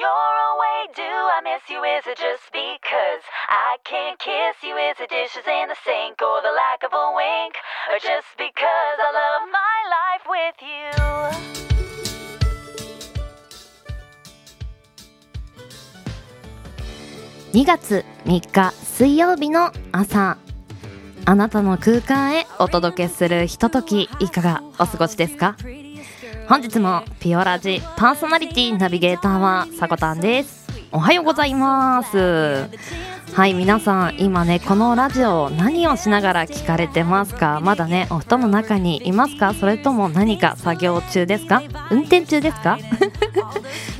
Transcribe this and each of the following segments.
you're away, do I miss you? Is it just because I can't kiss you? Is it dishes in the sink or the lack of a wink? Or just because I love my life with you? 2月3日水曜日の朝あなたの空間へお届けするひとときいかがお過ごしですか本日もピオラジパーソナリティナビゲーターはさこたんです。おはようございます。はい皆さん今ねこのラジオ何をしながら聞かれてますか？まだねお布団の中にいますか？それとも何か作業中ですか？運転中ですか？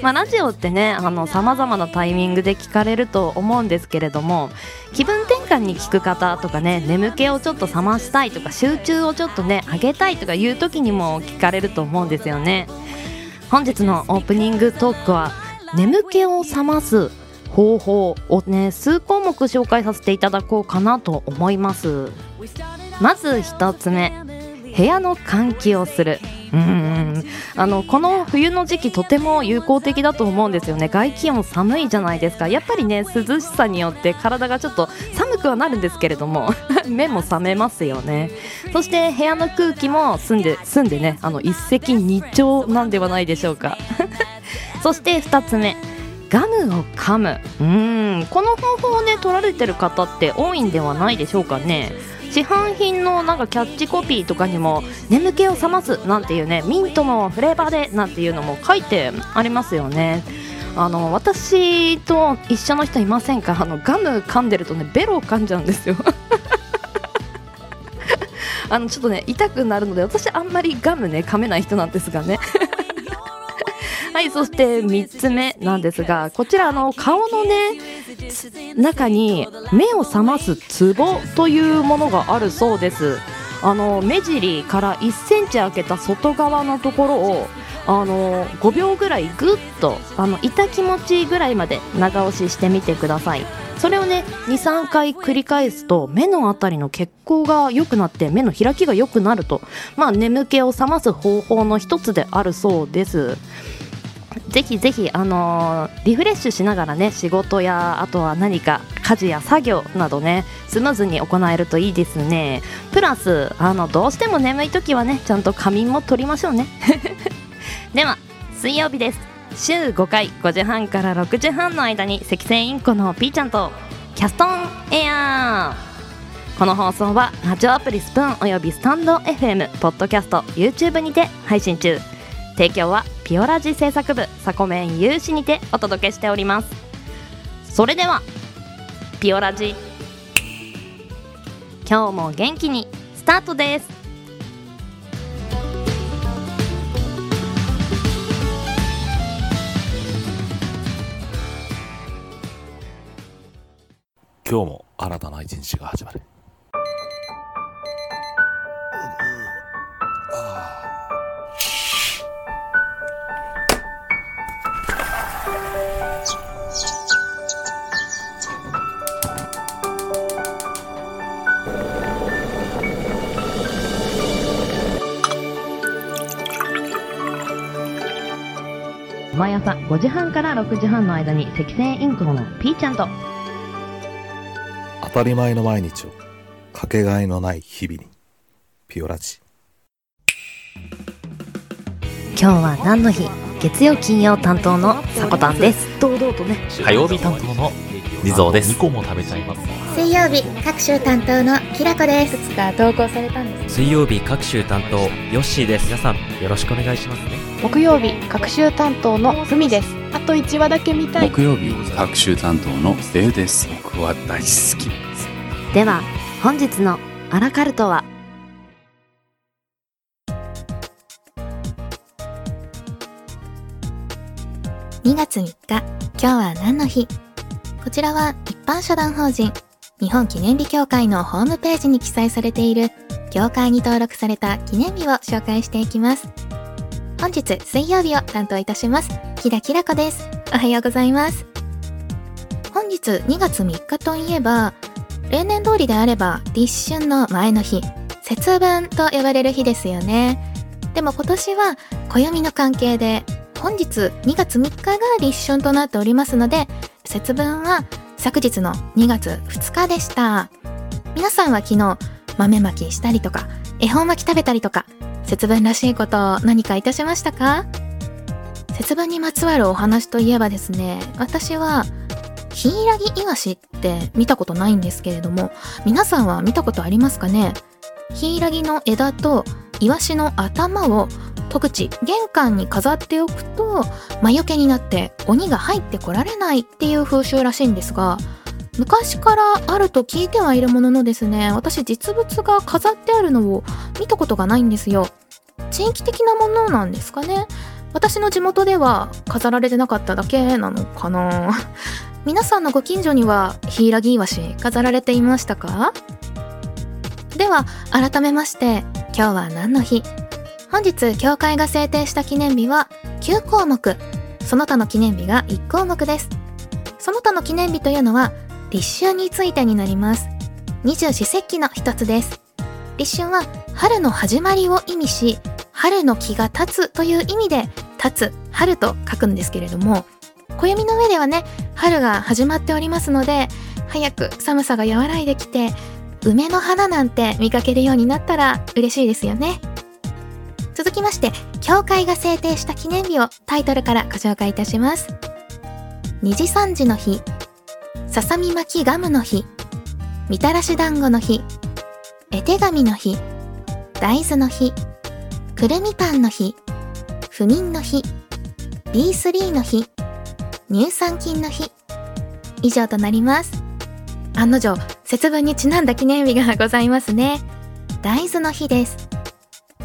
まあラジオってねあの様々なタイミングで聞かれると思うんですけれども気分転換に聞く方とかね眠気をちょっと冷ましたいとか集中をちょっとね上げたいとかいう時にも聞かれると思うんですよね。本日のオープニングトークは眠気を覚ます方法をね数項目紹介させていただこうかなと思います。まず一つ目。部屋の換気をする。うん。あのこの冬の時期とても有効的だと思うんですよね。外気温寒いじゃないですか。やっぱりね涼しさによって体がちょっと寒くはなるんですけれども 目も覚めますよね。そして部屋の空気も澄んで澄んでねあの一石二鳥なんではないでしょうか。そして2つ目。ガムを噛む。うん。この方法をね取られてる方って多いんではないでしょうかね。市販品のなんかキャッチコピーとかにも眠気を覚ますなんていうねミントのフレーバーでなんていうのも書いてありますよね。あの私と一緒の人いませんか？あのガム噛んでるとねベロを噛んじゃうんですよ。あのちょっとね痛くなるので私あんまりガムね噛めない人なんですがね。はいそして3つ目なんですがこちらあの顔のね中に目を覚ますツボというものがあるそうです。あの目尻から1センチ開けた外側のところをあの5秒ぐらいぐっとあの痛気持ちぐらいまで長押ししてみてください。それをね23回繰り返すと目のあたりの血行が良くなって目の開きが良くなるとまあ眠気を覚ます方法の一つであるそうです。ぜひぜひ、あのーリフレッシュしながらね仕事やあとは何か家事や作業などねスムーズに行えるといいですね。プラスあのどうしても眠い時はねちゃんと仮眠も取りましょうね。では水曜日です。週5回5時半から6時半の間に赤線インコのピーちゃんとキャストンエア。ーこの放送はラジオアプリスプーンおよびスタンド FM ポッドキャスト YouTube にて配信中。提供はピオラジ制作部サコメン有志にてお届けしております。それではピオラジ。今日も元気にスタートです。今日も新たな一日が始まる。5時半から6時半の間に赤線インコのピーちゃんと。当たり前の毎日をかけがえのない日々にピオラジ。今日は何の日？月曜金曜担当のさこたんです。堂々とね。火曜日担当の地蔵です。2個も食べちゃいます。水曜日各週担当のきらこです。つか投稿されたんです。水曜日各週担当ヨッシーです。皆さんよろしくお願いしますね。木曜日各週担当のふみです。あと1話だけ見たい。木曜日各週担当のデウです。僕は大好き。ですでは本日のアラカルトは？2月3日今日は何の日？こちらは一般社団法人日本記念日協会のホームページに記載されている協会に登録された記念日を紹介していきます。本日水曜日を担当いたします木田きらこです。おはようございます。本日2月3日といえば例年通りであれば立春の前の日節分と呼ばれる日ですよね。でも今年は暦の関係で本日2月3日が立春となっておりますので、節分は昨日の2月2日でした。皆さんは昨日豆まきしたりとか、恵方巻き食べたりとか、節分らしいことを何かいたしましたか？節分にまつわるお話といえばですね、私は、ヒイラギイワシって見たことないんですけれども、皆さんは見たことありますかね？ヒイラギの枝とイワシの頭を戸口、玄関に飾っておくと、魔除けになって鬼が入ってこられないっていう風習らしいんですが、昔からあると聞いてはいるもののですね、私実物が飾ってあるのを見たことがないんですよ。地域的なものなんですかね私の地元では飾られてなかっただけなのかな皆さんのご近所にはヒイラギイワシ飾られていましたかでは改めまして今日は何の日本日教会が制定した記念日は9項目。その他の記念日が1項目です。その他の記念日というのは立春についてになります。二十四節気の一つです。立春は春の始まりを意味し春の気が立つという意味で立つ春と書くんですけれども暦の上ではね春が始まっておりますので早く寒さが和らいできて梅の花なんて見かけるようになったら嬉しいですよね。続きまして教会が制定した記念日をタイトルからご紹介いたします。虹三時の日ささみ巻きガムの日みたらし団子の日絵手紙の日大豆の日くるみパンの日不眠の日 B3 の日乳酸菌の日以上となります。案の定節分にちなんだ記念日がございますね。大豆の日です。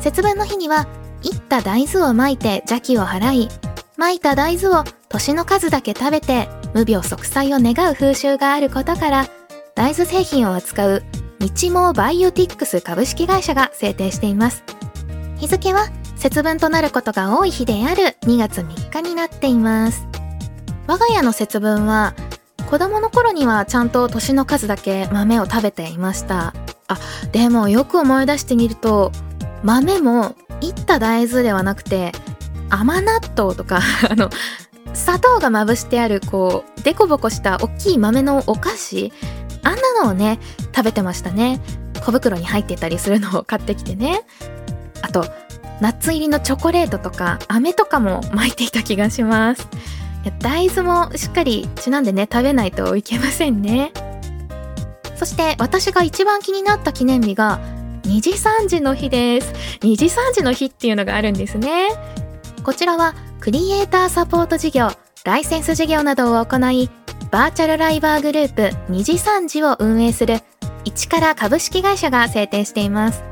節分の日にはいった大豆をまいて邪気を払いまいた大豆を年の数だけ食べて無病息災を願う風習があることから大豆製品を扱う日毛バイオティックス株式会社が制定しています。日付は節分となることが多い日である2月3日になっています。我が家の節分は子供の頃にはちゃんと年の数だけ豆を食べていました。あでもよく思い出してみると豆もいった大豆ではなくて甘納豆とか あの砂糖がまぶしてあるこうデコボコした大きい豆のお菓子あんなのをね食べてましたね。小袋に入ってたりするのを買ってきてね。あとナッツ入りのチョコレートとか飴とかも巻いていた気がします。いや大豆もしっかりちなんでね食べないといけませんね。そして私が一番気になった記念日が虹三時の日です。虹三時の日っていうのがあるんですね。こちらはクリエイターサポート事業ライセンス事業などを行いバーチャルライバーグループ虹三時を運営する一から株式会社が制定しています。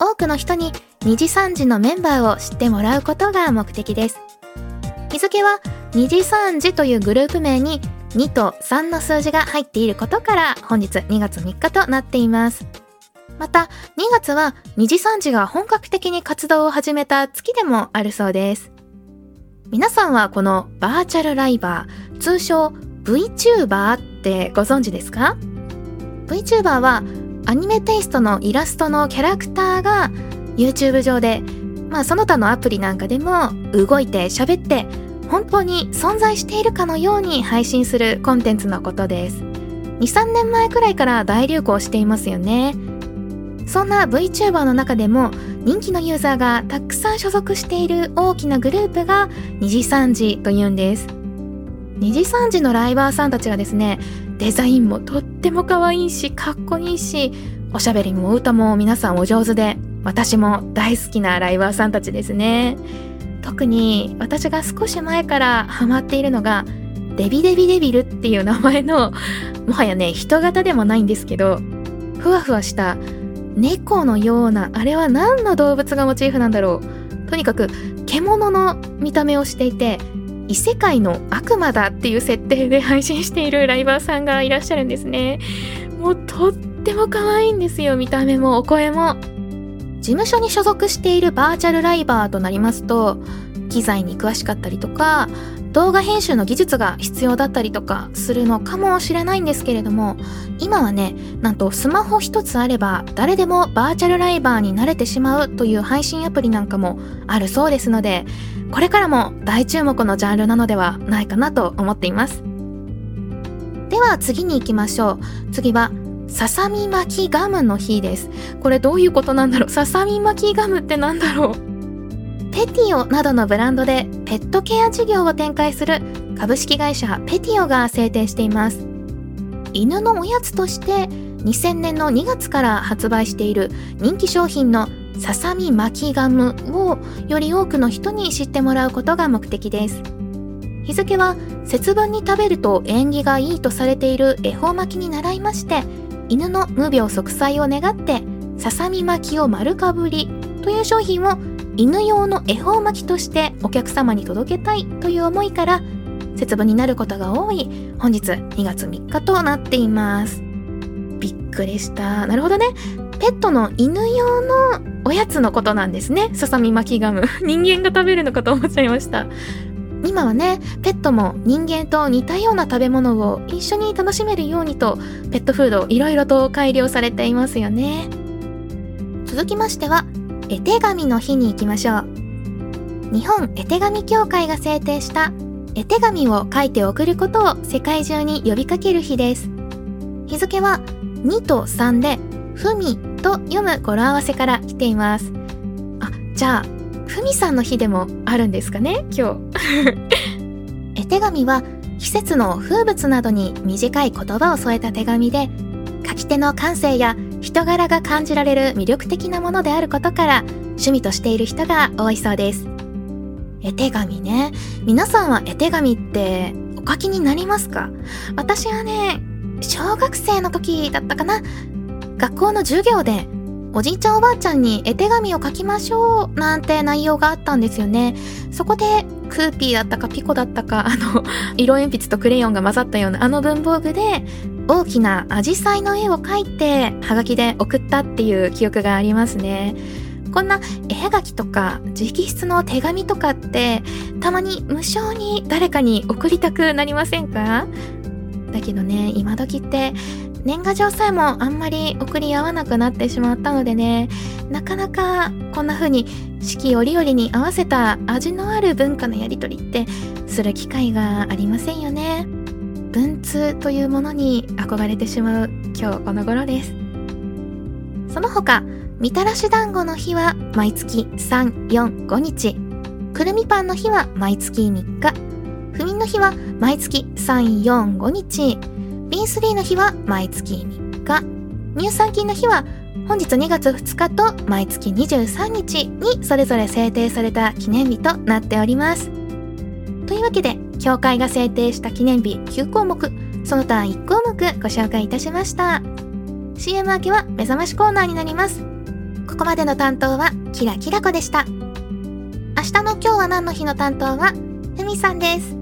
多くの人に虹三時のメンバーを知ってもらうことが目的です。日付は虹三時というグループ名に2と3の数字が入っていることから本日2月3日となっています。また2月は虹三時が本格的に活動を始めた月でもあるそうです。皆さんはこのバーチャルライバー通称 VTuber ってご存知ですか？VTuber はアニメテイストのイラストのキャラクターが YouTube 上でまあその他のアプリなんかでも動いて喋って本当に存在しているかのように配信するコンテンツのことです。23年前くらいから大流行していますよね。そんな VTuber の中でも人気のユーザーがたくさん所属している大きなグループが虹三時というんです。虹三時のライバーさんたちはですねデザインもとっても可愛いしかっこいいしおしゃべりもお歌も皆さんお上手で私も大好きなライバーさんたちですね。特に私が少し前からハマっているのがデビデビデビルっていう名前のもはやね人型でもないんですけどふわふわした猫のようなあれは何の動物がモチーフなんだろう。とにかく獣の見た目をしていて異世界の悪魔だっていう設定で配信しているライバーさんがいらっしゃるんですね。もうとっても可愛いんですよ見た目もお声も。事務所に所属しているバーチャルライバーとなりますと機材に詳しかったりとか動画編集の技術が必要だったりとかするのかもしれないんですけれども今はねなんとスマホ一つあれば誰でもバーチャルライバーになれてしまうという配信アプリなんかもあるそうですのでこれからも大注目のジャンルなのではないかなと思っています。では次に行きましょう。次はささみ巻きガムの日です。これどういうことなんだろう？ささみ巻きガムってなんだろう？ペティオなどのブランドでペットケア事業を展開する株式会社ペティオが制定しています。犬のおやつとして2000年の2月から発売している人気商品のささみ巻きガムをより多くの人に知ってもらうことが目的です。日付は節分に食べると縁起がいいとされている恵方巻きに習いまして犬の無病息災を願ってささみ巻きを丸かぶりという商品を犬用の恵方巻きとしてお客様に届けたいという思いから節分になることが多い本日2月3日となっています。びっくりした。なるほどね。ペットの犬用のおやつのことなんですね。ささみ巻きガム。人間が食べるのかと思っちゃいました。今はねペットも人間と似たような食べ物を一緒に楽しめるようにとペットフードいろいろと改良されていますよね。続きましては絵手紙の日に行きましょう。日本絵手紙協会が制定した絵手紙を書いて送ることを世界中に呼びかける日です。日付は2と3で「ふみ」と読む語呂合わせから来ています。あじゃあふみさんの日でもあるんですかね？今日。絵手紙は季節の風物などに短い言葉を添えた手紙で書き手の感性や人柄が感じられる魅力的なものであることから趣味としている人が多いそうです。絵手紙ね。皆さんは絵手紙ってお書きになりますか？私はね小学生の時だったかな。学校の授業でおじいちゃんおばあちゃんに絵手紙を書きましょうなんて内容があったんですよね。そこでクーピーだったかピコだったかあの色鉛筆とクレヨンが混ざったようなあの文房具で大きなアジサイの絵を描いてハガキで送ったっていう記憶がありますね。こんな絵はがきとか直筆の手紙とかってたまに無償に誰かに送りたくなりませんか？だけどね今時って年賀状さえもあんまり送り合わなくなってしまったのでねなかなかこんな風に四季折々に合わせた味のある文化のやり取りってする機会がありませんよね。文通というものに憧れてしまう今日この頃です。その他みたらし団子の日は毎月345日。くるみパンの日は毎月3日。不眠の日は毎月345日。ビンスリーの日は毎月3日。乳酸菌の日は本日2月2日と毎月23日にそれぞれ制定された記念日となっております。というわけで協会が制定した記念日9項目その他1項目ご紹介いたしました。CM 明けは目覚ましコーナーになります。ここまでの担当はキラキラ子でした。明日の今日は何の日の担当はふみさんです。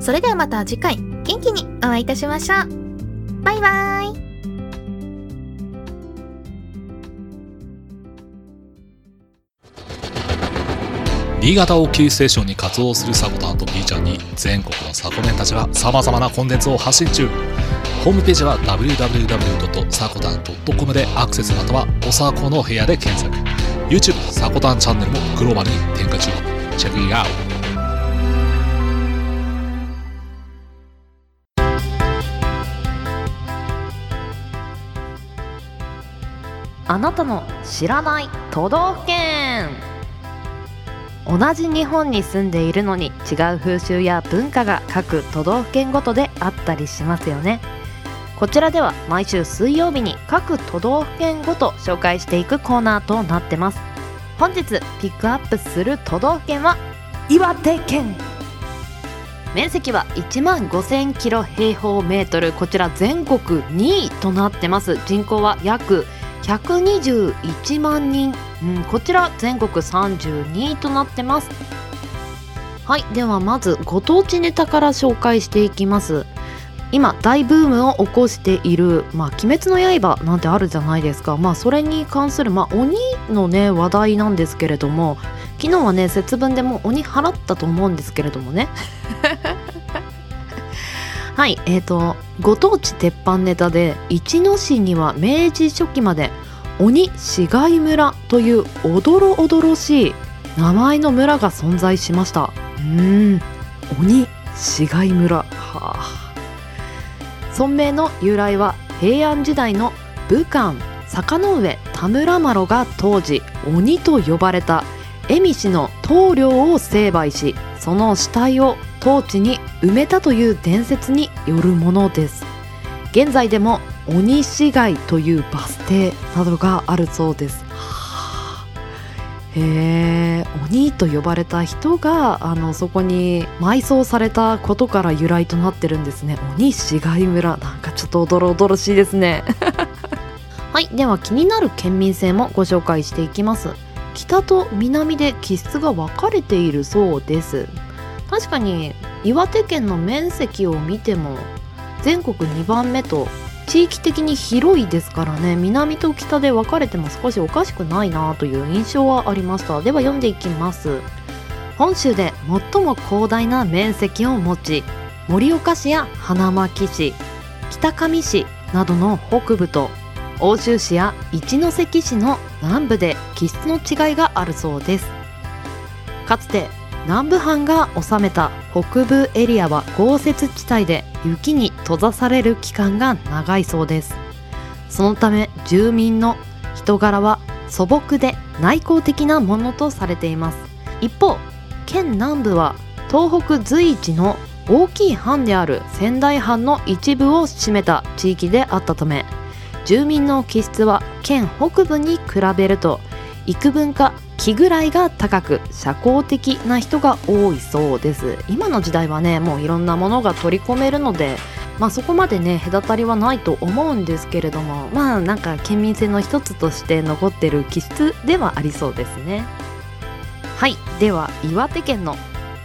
それではまた次回元気にお会いいたしましょう。バイバーイ。新潟をキーステーションに活動するサコタンと B ちゃんに全国のサコメンたちは様々なコンテンツを発信中。ホームページは www.sakotan.com でアクセスまたはおさこの部屋で検索。YouTube サコタンチャンネルもグローバルに展開中。チェックイアウト。あなたの知らない都道府県。同じ日本に住んでいるのに違う風習や文化が各都道府県ごとであったりしますよね。こちらでは毎週水曜日に各都道府県ごと紹介していくコーナーとなってます。本日ピックアップする都道府県は岩手県。面積は1万5000キロ平方メートル。こちら全国2位となってます。人口は約121万人、うん、こちら全国32位となってます。はいではまずご当地ネタから紹介していきます。今大ブームを起こしている「まあ、鬼滅の刃」なんてあるじゃないですか。まあそれに関する、まあ、鬼のね話題なんですけれども「昨日はね節分でもう鬼払ったと思うんですけれどもね。はいえーとご当地鉄板ネタで一ノ市には明治初期まで鬼市街村というおどろおどろしい名前の村が存在しました。うん。鬼市街村。はあ。村名の由来は平安時代の武漢坂上田村麻呂が当時鬼と呼ばれた蝦夷の棟梁を成敗しその死体を当地に埋めたという伝説によるものです。現在でも鬼市街というバス停などがあるそうです。へえ鬼と呼ばれた人があのそこに埋葬されたことから由来となってるんですね。鬼市街村。なんかちょっとおどろおどろしいですね。はい。では気になる県民性もご紹介していきます。北と南で気質が分かれているそうです。確かに岩手県の面積を見ても全国2番目と地域的に広いですからね。南と北で分かれても少しおかしくないなという印象はありました。では読んでいきます。本州で最も広大な面積を持ち盛岡市や花巻市北上市などの北部と奥州市や一関市の南部で気質の違いがあるそうです。かつて南部藩が治めた北部エリアは豪雪地帯で雪に閉ざされる期間が長いそうです。そのため住民の人柄は素朴で内向的なものとされています。一方県南部は東北随一の大きい藩である仙台藩の一部を占めた地域であったため住民の気質は県北部に比べると幾分か気ぐらいが高く社交的な人が多いそうです。今の時代はねもういろんなものが取り込めるのでまあそこまでね隔たりはないと思うんですけれどもまあなんか県民性の一つとして残ってる気質ではありそうですね。はい。では岩手県の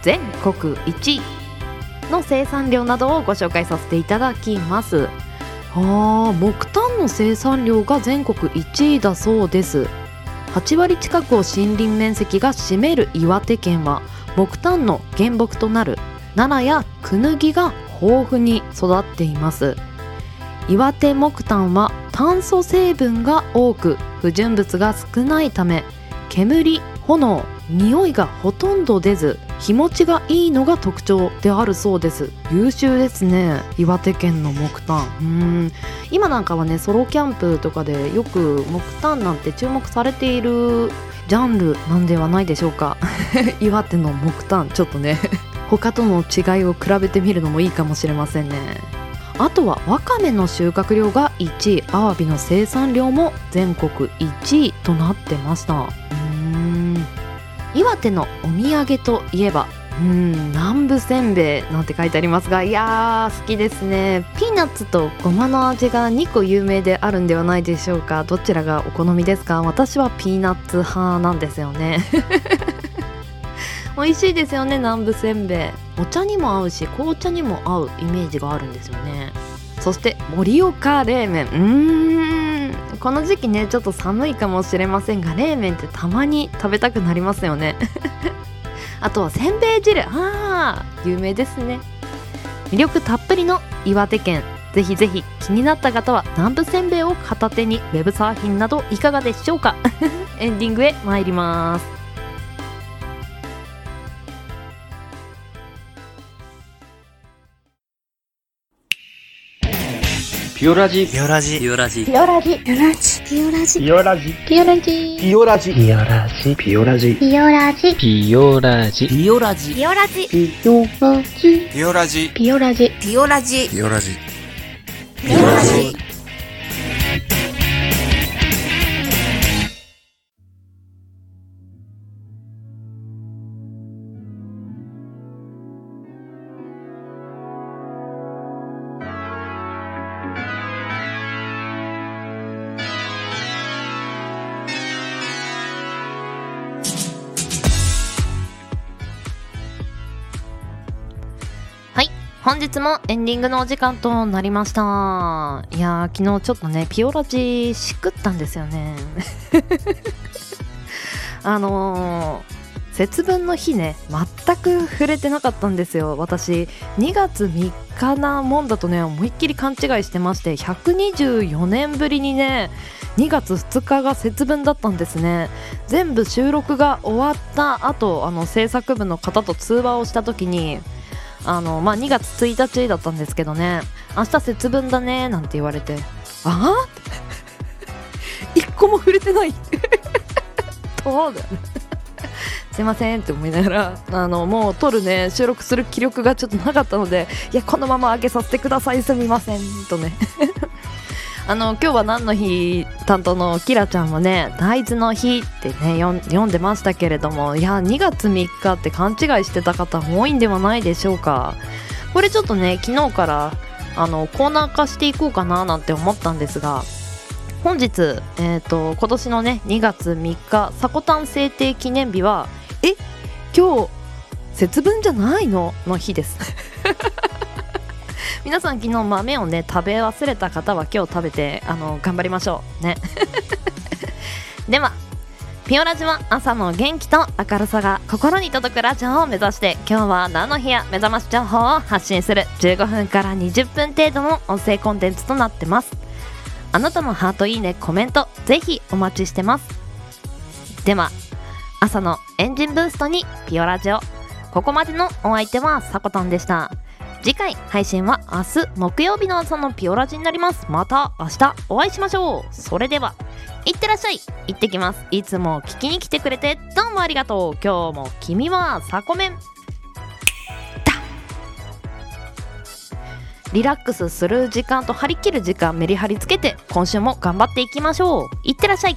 全国1位の生産量などをご紹介させていただきます。あ木炭の生産量が全国1位だそうです。8割近くを森林面積が占める岩手県は木炭の原木となる奈良やクヌギが豊富に育っています。岩手木炭は炭素成分が多く不純物が少ないため煙炎匂いがほとんど出ず日持ちがいいのが特徴であるそうです。優秀ですね岩手県の木炭。うん。今なんかはねソロキャンプとかでよく木炭なんて注目されているジャンルなんではないでしょうか。岩手の木炭ちょっとね。他との違いを比べてみるのもいいかもしれませんね。あとはわかめの収穫量が1位。アワビの生産量も全国1位となってました。うん。岩手のお土産といえばうん南部せんべいなんて書いてありますがいやー好きですね。ピーナッツとごまの味が2個有名であるんではないでしょうか。どちらがお好みですか？私はピーナッツ派なんですよね。美味しいですよね南部せんべい。お茶にも合うし紅茶にも合うイメージがあるんですよね。そして盛岡冷麺。うーん。この時期ねちょっと寒いかもしれませんが冷麺ってたまに食べたくなりますよね。あとはせんべい汁。あー有名ですね。魅力たっぷりの岩手県。ぜひぜひ気になった方は南部せんべいを片手にウェブサーフィンなどいかがでしょうか。エンディングへ参ります。ピオラジピオラジ。ピオラジ。ピオラジピオラジピオラジピオラジピオラジピオラジピオラジピオラジピオラジピオラジピオラジ。ピオラジピオラジピオラジ。ピオラジピオラジピオラジ。ピオラジ日もエンディングのお時間となりました。いや昨日ちょっとねピオラジしくったんですよね。あのー節分の日ね全く触れてなかったんですよ。私2月3日なもんだとね思いっきり勘違いしてまして124年ぶりにね2月2日が節分だったんですね。全部収録が終わった後あの制作部の方と通話をした時にあのまあ2月1日だったんですけどね。明日節分だねなんて言われて。あ？あ 一個も触れてない。そうだよね。すいませんって思いながらあのもう撮るね収録する気力がちょっとなかったのでいやこのまま開けさせてくださいすみませんとね。あの今日は何の日？担当のキラちゃんはね大豆の日ってね読んでましたけれどもいや2月3日って勘違いしてた方多いんではないでしょうか。これちょっとね昨日からあのコーナー化していこうかななんて思ったんですが本日、えーと、今年のね2月3日サコタン制定記念日はえ？今日節分じゃないの？の日です。皆さん昨日豆をね食べ忘れた方は今日食べてあの頑張りましょう。ね。ではピオラジは朝の元気と明るさが心に届くラジオを目指して今日は何の日や目覚まし情報を発信する。15分から20分程度の音声コンテンツとなってます。あなたのハートいいねコメントぜひお待ちしてます。では朝のエンジンブーストにピオラジオここまでのお相手はさこたんでした。次回配信は明日木曜日の朝のピオラジになります。また明日お会いしましょう。それではいってらっしゃい。行ってきます。いつも聞きに来てくれてどうもありがとう。今日も君はサコメン。リラックスする時間と張り切る時間メリハリつけて今週も頑張っていきましょう。いってらっしゃい。